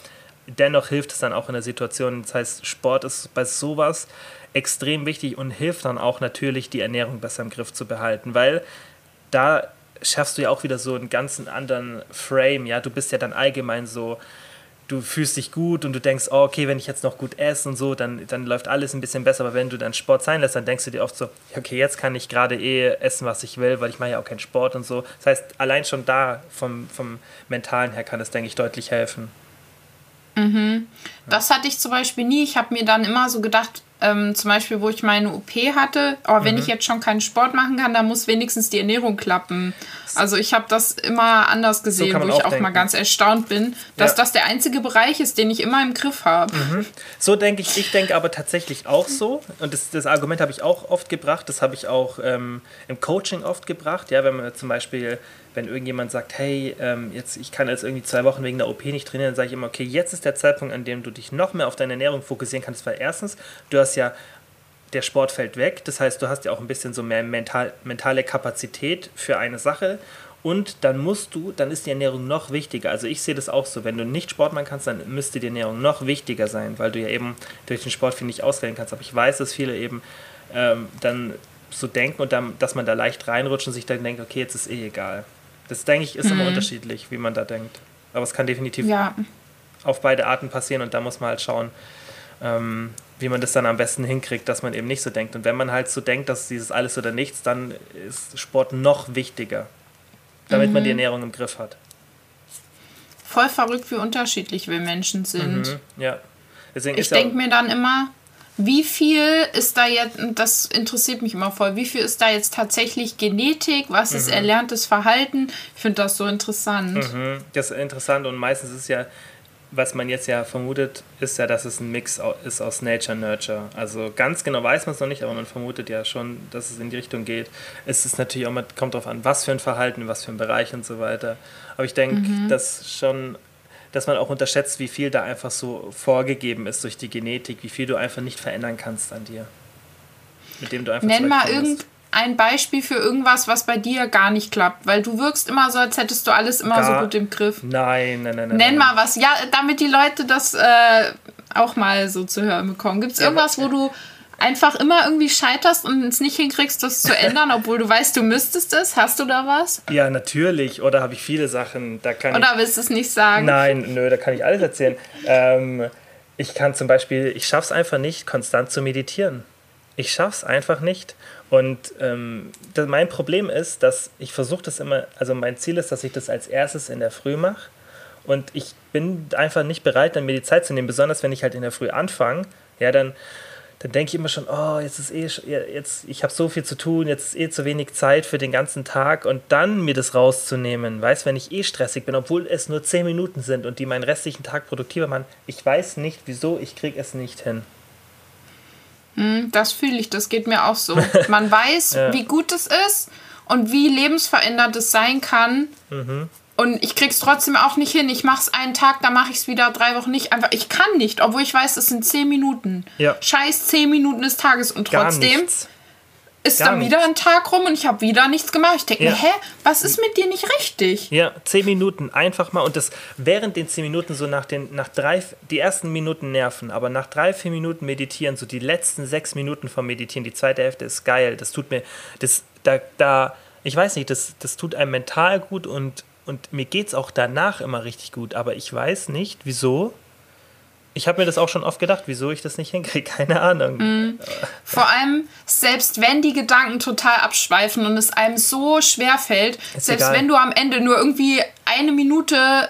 Speaker 1: dennoch hilft es dann auch in der Situation. Das heißt, Sport ist bei sowas extrem wichtig und hilft dann auch natürlich, die Ernährung besser im Griff zu behalten, weil da schaffst du ja auch wieder so einen ganzen anderen Frame. Ja, du bist ja dann allgemein so, du fühlst dich gut und du denkst, oh, okay, wenn ich jetzt noch gut esse und so, dann, dann läuft alles ein bisschen besser. Aber wenn du dann Sport sein lässt, dann denkst du dir oft so, okay, jetzt kann ich gerade eh essen, was ich will, weil ich mache ja auch keinen Sport und so. Das heißt, allein schon da vom, vom Mentalen her kann das, denke ich, deutlich helfen.
Speaker 3: Mhm. Das hatte ich zum Beispiel nie. Ich habe mir dann immer so gedacht, ähm, zum Beispiel, wo ich meine OP hatte, aber oh, wenn mhm. ich jetzt schon keinen Sport machen kann, dann muss wenigstens die Ernährung klappen. Also ich habe das immer anders gesehen, so wo ich auch, auch mal ganz erstaunt bin, dass ja. das der einzige Bereich ist, den ich immer im Griff habe.
Speaker 1: Mhm. So denke ich, ich denke aber tatsächlich auch so. Und das, das Argument habe ich auch oft gebracht, das habe ich auch ähm, im Coaching oft gebracht. Ja, wenn man zum Beispiel wenn irgendjemand sagt, hey, ähm, jetzt, ich kann jetzt irgendwie zwei Wochen wegen der OP nicht trainieren, dann sage ich immer, okay, jetzt ist der Zeitpunkt, an dem du dich noch mehr auf deine Ernährung fokussieren kannst, weil erstens, du hast ja, der Sport fällt weg, das heißt, du hast ja auch ein bisschen so mehr mental, mentale Kapazität für eine Sache und dann musst du, dann ist die Ernährung noch wichtiger. Also ich sehe das auch so, wenn du nicht Sport machen kannst, dann müsste die Ernährung noch wichtiger sein, weil du ja eben durch den Sport viel nicht auswählen kannst. Aber ich weiß, dass viele eben ähm, dann so denken und dann, dass man da leicht reinrutscht und sich dann denkt, okay, jetzt ist eh egal. Das denke ich ist mhm. immer unterschiedlich, wie man da denkt. Aber es kann definitiv ja. auf beide Arten passieren und da muss man halt schauen, ähm, wie man das dann am besten hinkriegt, dass man eben nicht so denkt. Und wenn man halt so denkt, dass dieses alles oder nichts, dann ist Sport noch wichtiger, damit mhm. man die mhm. Ernährung im Griff hat.
Speaker 3: Voll verrückt, wie unterschiedlich wir Menschen sind.
Speaker 1: Mhm, ja.
Speaker 3: Deswegen ich denke mir dann immer, wie viel ist da jetzt, das interessiert mich immer voll, wie viel ist da jetzt tatsächlich Genetik, was mhm. ist erlerntes Verhalten? Ich finde das so interessant.
Speaker 1: Mhm. Das ist interessant und meistens ist ja, was man jetzt ja vermutet, ist ja, dass es ein Mix ist aus Nature Nurture. Also ganz genau weiß man es noch nicht, aber man vermutet ja schon, dass es in die Richtung geht. Es ist natürlich auch, man kommt darauf an, was für ein Verhalten, was für ein Bereich und so weiter. Aber ich denke, mhm. dass schon dass man auch unterschätzt, wie viel da einfach so vorgegeben ist durch die Genetik, wie viel du einfach nicht verändern kannst an dir.
Speaker 3: Mit dem du einfach Nenn mal irgendein Beispiel für irgendwas, was bei dir gar nicht klappt, weil du wirkst immer so, als hättest du alles immer gar, so gut im Griff.
Speaker 1: Nein, nein, nein.
Speaker 3: Nenn
Speaker 1: nein.
Speaker 3: mal was, ja, damit die Leute das äh, auch mal so zu hören bekommen. Gibt es irgendwas, wo du einfach immer irgendwie scheiterst und es nicht hinkriegst, das zu ändern, obwohl du weißt, du müsstest es? Hast du da was?
Speaker 1: Ja, natürlich. Oder habe ich viele Sachen, da kann
Speaker 3: Oder willst du es nicht sagen?
Speaker 1: Nein, nö, da kann ich alles erzählen. ähm, ich kann zum Beispiel, ich schaffe es einfach nicht, konstant zu meditieren. Ich schaffe es einfach nicht. Und ähm, das, mein Problem ist, dass ich versuche das immer, also mein Ziel ist, dass ich das als erstes in der Früh mache. Und ich bin einfach nicht bereit, dann mir die Zeit zu nehmen, besonders wenn ich halt in der Früh anfange. Ja, dann dann denke ich immer schon, oh, jetzt ist eh, jetzt, ich habe so viel zu tun, jetzt ist eh zu wenig Zeit für den ganzen Tag und dann mir das rauszunehmen, weiß, wenn ich eh stressig bin, obwohl es nur zehn Minuten sind und die meinen restlichen Tag produktiver machen, ich weiß nicht, wieso, ich kriege es nicht hin.
Speaker 3: Hm, das fühle ich, das geht mir auch so. Man weiß, ja. wie gut es ist und wie lebensverändert es sein kann. Mhm. Und ich krieg's trotzdem auch nicht hin. Ich mach's einen Tag, dann mache ich's wieder drei Wochen nicht. Einfach, ich kann nicht, obwohl ich weiß, es sind zehn Minuten. Ja. Scheiß zehn Minuten des Tages. Und trotzdem ist Gar dann nichts. wieder ein Tag rum und ich habe wieder nichts gemacht. Ich denke ja. mir, hä, was ist mit dir nicht richtig?
Speaker 1: Ja, zehn Minuten einfach mal. Und das während den zehn Minuten so nach den, nach drei, die ersten Minuten nerven, aber nach drei, vier Minuten meditieren, so die letzten sechs Minuten vom Meditieren, die zweite Hälfte ist geil. Das tut mir, das, da, da, ich weiß nicht, das, das tut einem mental gut und und mir geht es auch danach immer richtig gut, aber ich weiß nicht, wieso. Ich habe mir das auch schon oft gedacht, wieso ich das nicht hinkriege, keine Ahnung. Mm.
Speaker 3: Vor allem, selbst wenn die Gedanken total abschweifen und es einem so schwer fällt, Ist selbst egal. wenn du am Ende nur irgendwie eine Minute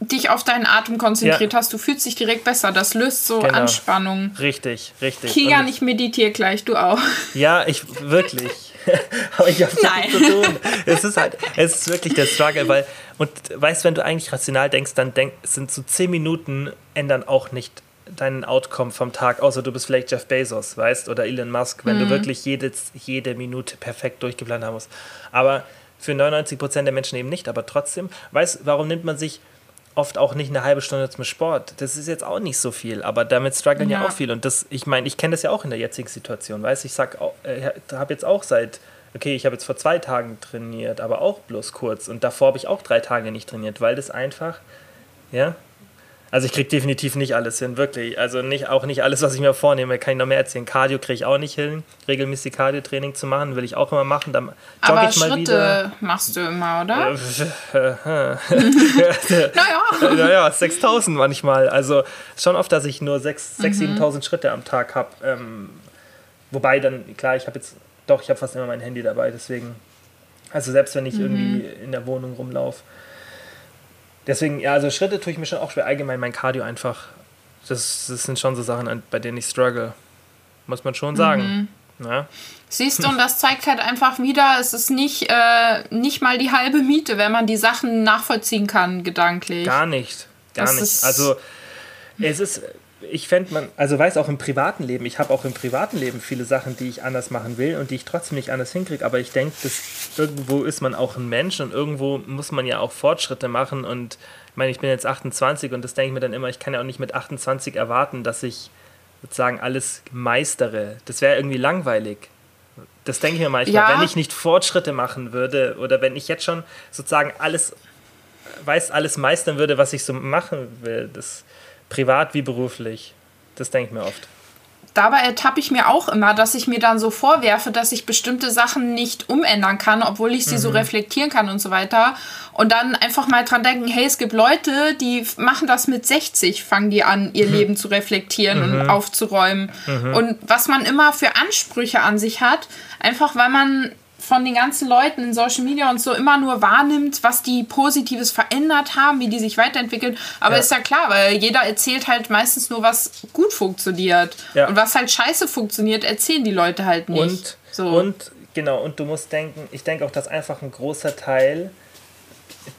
Speaker 3: dich auf deinen Atem konzentriert ja. hast, du fühlst dich direkt besser. Das löst so genau. Anspannung.
Speaker 1: Richtig, richtig.
Speaker 3: Kian, ich meditiere gleich, du auch.
Speaker 1: Ja, ich wirklich. aber ich habe viel zu tun. Es ist halt, es ist wirklich der Struggle, weil, und weißt, wenn du eigentlich rational denkst, dann denk, sind so zehn Minuten ändern auch nicht deinen Outcome vom Tag, außer du bist vielleicht Jeff Bezos, weißt, oder Elon Musk, wenn mhm. du wirklich jede, jede Minute perfekt durchgeplant haben musst. Aber für 99% der Menschen eben nicht, aber trotzdem, weißt, warum nimmt man sich oft auch nicht eine halbe Stunde zum Sport. Das ist jetzt auch nicht so viel, aber damit strugglen ja,
Speaker 3: Ja.
Speaker 1: auch viele. Und das, ich meine, ich kenne das ja auch in der jetzigen Situation, weißt ich sag, auch, äh, habe jetzt auch seit, okay, ich habe jetzt vor zwei Tagen trainiert, aber auch bloß kurz. Und davor habe ich auch drei Tage nicht trainiert, weil das einfach, ja. Also ich kriege definitiv nicht alles hin, wirklich. Also nicht, auch nicht alles, was ich mir vornehme, kann ich noch mehr erzählen. Cardio kriege ich auch nicht hin, regelmäßig Cardio-Training zu machen, will ich auch immer machen. Dann
Speaker 3: Aber
Speaker 1: ich mal
Speaker 3: Schritte
Speaker 1: wieder.
Speaker 3: machst du immer, oder?
Speaker 1: naja. naja, 6000 manchmal. Also schon oft, dass ich nur 6.000, 6.000, 7.000 Schritte am Tag habe. Ähm, wobei dann, klar, ich habe jetzt, doch, ich habe fast immer mein Handy dabei, deswegen. Also selbst wenn ich irgendwie in der Wohnung rumlaufe. Deswegen, ja, also Schritte tue ich mir schon auch schwer. Allgemein mein Cardio einfach. Das, das sind schon so Sachen, bei denen ich struggle. Muss man schon sagen. Ja.
Speaker 3: Siehst du, und das zeigt halt einfach wieder, es ist nicht, äh, nicht mal die halbe Miete, wenn man die Sachen nachvollziehen kann, gedanklich.
Speaker 1: Gar nicht. Gar
Speaker 3: Das
Speaker 1: nicht. Also es ist, ich fände man, also weiß auch im privaten Leben, ich habe auch im privaten Leben viele Sachen, die ich anders machen will und die ich trotzdem nicht anders hinkriege, aber ich denke, irgendwo ist man auch ein Mensch und irgendwo muss man ja auch Fortschritte machen und ich meine, ich bin jetzt 28 und das denke ich mir dann immer, ich kann ja auch nicht mit 28 erwarten, dass ich sozusagen alles meistere. Das wäre irgendwie langweilig. Das denke ich mir manchmal,
Speaker 3: Ja.
Speaker 1: wenn ich nicht Fortschritte machen würde oder wenn ich jetzt schon sozusagen alles weiß, alles meistern würde, was ich so machen will, das privat wie beruflich. Das denke ich mir oft.
Speaker 3: Dabei ertappe ich mir auch immer, dass ich mir dann so vorwerfe, dass ich bestimmte Sachen nicht umändern kann, obwohl ich sie so reflektieren kann und so weiter. Und dann einfach mal dran denken, hey, es gibt Leute, die machen das mit 60, fangen die an, ihr Leben zu reflektieren und aufzuräumen. Und was man immer für Ansprüche an sich hat, einfach weil man von den ganzen Leuten in Social Media und so immer nur wahrnimmt, was die Positives verändert haben, wie die sich weiterentwickeln. Aber
Speaker 1: Ja.
Speaker 3: ist ja klar, weil jeder erzählt halt meistens nur, was gut funktioniert.
Speaker 1: Ja.
Speaker 3: Und was halt scheiße funktioniert, erzählen die Leute halt nicht.
Speaker 1: Und,
Speaker 3: so.
Speaker 1: und genau, und du musst denken, ich denke auch, dass einfach ein großer Teil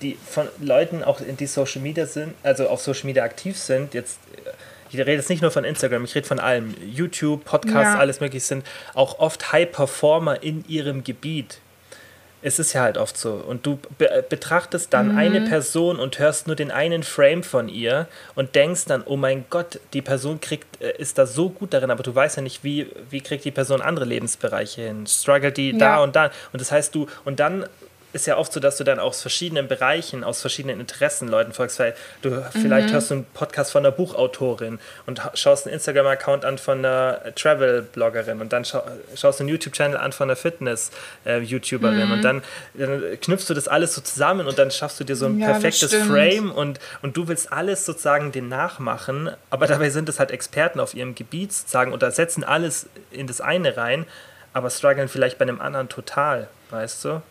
Speaker 1: die von Leuten auch in die Social Media sind, also auf Social Media aktiv sind, jetzt äh, ich rede jetzt nicht nur von Instagram, ich rede von allem, YouTube, Podcasts,
Speaker 3: Ja.
Speaker 1: alles mögliche sind auch oft High Performer in ihrem Gebiet. Es ist ja halt oft so. Und du be betrachtest dann
Speaker 3: Mhm.
Speaker 1: eine Person und hörst nur den einen Frame von ihr und denkst dann, oh mein Gott, die Person kriegt, äh, ist da so gut darin, aber du weißt ja nicht, wie, wie kriegt die Person andere Lebensbereiche hin. Struggelt die da
Speaker 3: Ja.
Speaker 1: und da. Und das heißt, du, und dann ist ja oft so, dass du dann aus verschiedenen Bereichen, aus verschiedenen Interessen Leuten folgst, weil du
Speaker 3: Mhm.
Speaker 1: vielleicht hörst du einen Podcast von einer Buchautorin und ha- schaust einen Instagram-Account an von einer Travel-Bloggerin und dann schau, schaust du einen YouTube-Channel an von einer Fitness-YouTuberin
Speaker 3: Mhm.
Speaker 1: und dann, dann knüpfst du das alles so zusammen und dann schaffst du dir so ein
Speaker 3: Ja,
Speaker 1: perfektes. Frame und, und du willst alles sozusagen den nachmachen, aber dabei sind es halt Experten auf ihrem Gebiet sozusagen und da setzen alles in das eine rein, aber strugglen vielleicht bei einem anderen total, weißt du?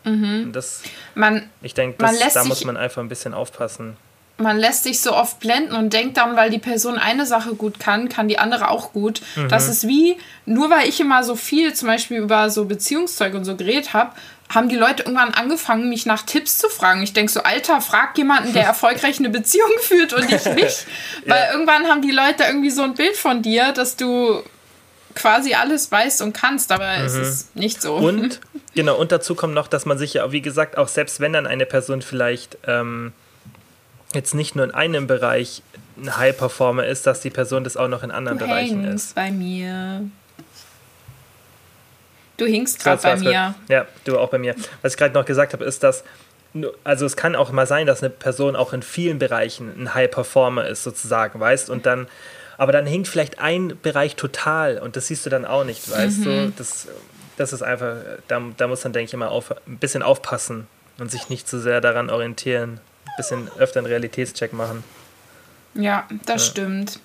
Speaker 1: Und das,
Speaker 3: man,
Speaker 1: ich denke, da muss man einfach ein bisschen aufpassen.
Speaker 3: man lässt sich so oft blenden und denkt dann, weil die Person eine Sache gut kann, kann die andere auch gut. Das ist wie, nur weil ich immer so viel zum Beispiel über so Beziehungszeug und so geredet habe, haben die Leute irgendwann angefangen, mich nach Tipps zu fragen. Ich denke so, Alter, frag jemanden, der erfolgreich eine Beziehung führt und ich nicht. Weil irgendwann haben die Leute irgendwie so ein Bild von dir, dass du quasi alles weißt und kannst, aber es ist nicht so.
Speaker 1: Und genau, und dazu kommt noch, dass man sich ja, wie gesagt, auch selbst wenn dann eine Person vielleicht ähm, jetzt nicht nur in einem Bereich ein High Performer ist, dass die Person das auch noch in anderen
Speaker 3: du
Speaker 1: Bereichen ist.
Speaker 3: bei mir. Du hinkst gerade bei mir.
Speaker 1: Ja, du auch bei mir. Was ich gerade noch gesagt habe, ist, dass also es kann auch mal sein, dass eine Person auch in vielen Bereichen ein High Performer ist, sozusagen, weißt, und dann, aber dann hinkt vielleicht ein Bereich total und das siehst du dann auch nicht, weißt
Speaker 3: Mhm.
Speaker 1: du, das, das ist einfach, da, da muss man, denke ich, immer auf, ein bisschen aufpassen und sich nicht zu sehr daran orientieren, ein bisschen öfter einen Realitätscheck machen.
Speaker 3: Ja, das stimmt.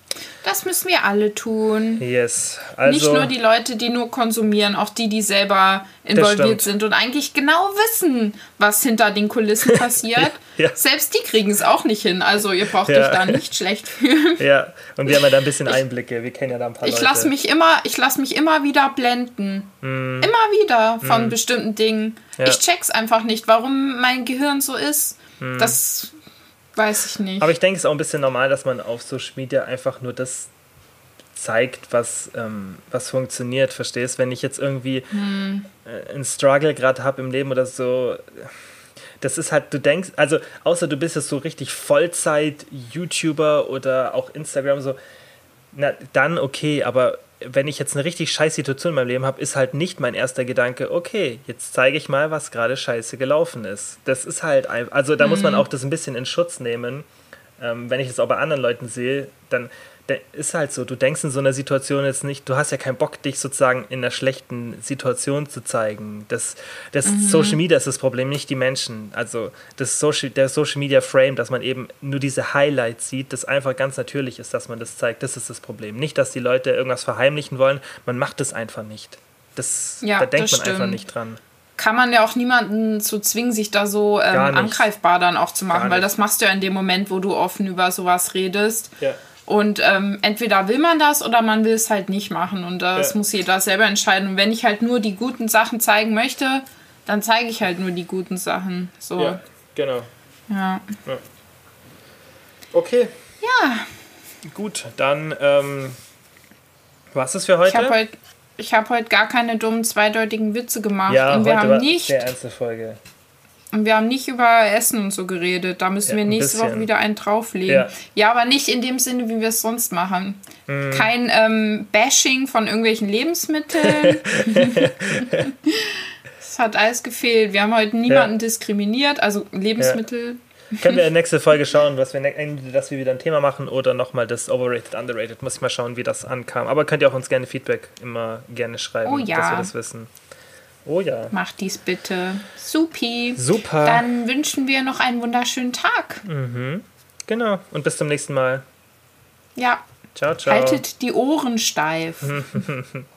Speaker 3: Das müssen wir alle tun.
Speaker 1: Yes, also...
Speaker 3: Nicht nur die Leute, die nur konsumieren, auch die, die selber involviert sind und eigentlich genau wissen, was hinter den Kulissen passiert.
Speaker 1: Ja.
Speaker 3: Selbst die kriegen es auch nicht hin. Also ihr braucht
Speaker 1: Ja.
Speaker 3: euch da nicht schlecht fühlen.
Speaker 1: Ja, und wir haben ja da ein bisschen Einblicke, wir kennen ja da ein paar
Speaker 3: Ich
Speaker 1: Leute.
Speaker 3: lasse mich immer, ich lasse mich immer wieder blenden. Immer wieder von bestimmten Dingen.
Speaker 1: Mm. Ja.
Speaker 3: Ich check's einfach nicht, warum mein Gehirn so ist. Das weiß ich nicht.
Speaker 1: Mm. Aber ich denke, es ist auch ein bisschen normal, dass man auf Social Media einfach nur das zeigt, was, ähm, was funktioniert, verstehst? Wenn ich jetzt irgendwie
Speaker 3: Hm.
Speaker 1: äh, einen Struggle gerade habe im Leben oder so, das ist halt, du denkst, also außer du bist jetzt so richtig Vollzeit-YouTuber oder auch Instagram so, na dann okay, aber wenn ich jetzt eine richtig scheiß Situation in meinem Leben habe, ist halt nicht mein erster Gedanke, okay, jetzt zeige ich mal, was gerade scheiße gelaufen ist. Das ist halt, also da mhm. muss man auch das ein bisschen in Schutz nehmen. Ähm, wenn ich es auch bei anderen Leuten sehe, dann ist halt so, du denkst in so einer Situation jetzt nicht, du hast ja keinen Bock, dich sozusagen in einer schlechten Situation zu zeigen. Das, das mhm. Social Media ist das Problem, nicht die Menschen. Also das Social, der Social Media Frame, dass man eben nur diese Highlights sieht, das einfach ganz natürlich ist, dass man das zeigt, das ist das Problem. Nicht, dass die Leute irgendwas verheimlichen wollen, man macht es einfach nicht. Das, ja, da denkt man
Speaker 3: stimmt. einfach nicht dran kann man ja auch niemanden zu zwingen, sich da so ähm, angreifbar dann auch zu machen, weil das machst du ja in dem Moment, wo du offen über sowas redest. Ja. Und ähm, entweder will man das oder man will es halt nicht machen. Und das ja. muss jeder selber entscheiden. Und wenn ich halt nur die guten Sachen zeigen möchte, dann zeige ich halt nur die guten Sachen. So.
Speaker 1: Ja, genau.
Speaker 3: Ja. ja.
Speaker 1: Okay.
Speaker 3: Ja.
Speaker 1: Gut, dann ähm, was ist für heute?
Speaker 3: Ich habe heute hab heut gar keine dummen zweideutigen Witze gemacht. Ja, und wir heute haben war nicht.
Speaker 1: Sehr ernste Folge.
Speaker 3: Und wir haben nicht über Essen und so geredet. Da müssen ja, wir nächste Woche wieder einen drauflegen. Ja. ja. aber nicht in dem Sinne, wie wir es sonst machen. Mm. Kein ähm, Bashing von irgendwelchen Lebensmitteln. Es hat alles gefehlt. Wir haben heute niemanden ja. diskriminiert, also Lebensmittel.
Speaker 1: Können wir in der nächsten Folge schauen, was wir, ne-, dass wir wieder ein Thema machen oder nochmal das Overrated, Underrated. Muss ich mal schauen, wie das ankam. Aber könnt ihr auch uns gerne Feedback immer gerne schreiben,
Speaker 3: oh, ja.
Speaker 1: dass wir das wissen. Oh ja.
Speaker 3: Mach dies bitte. Supi.
Speaker 1: Super.
Speaker 3: Dann wünschen wir noch einen wunderschönen Tag.
Speaker 1: Mhm. Genau. Und bis zum nächsten Mal.
Speaker 3: Ja.
Speaker 1: Ciao, ciao.
Speaker 3: Haltet die Ohren steif.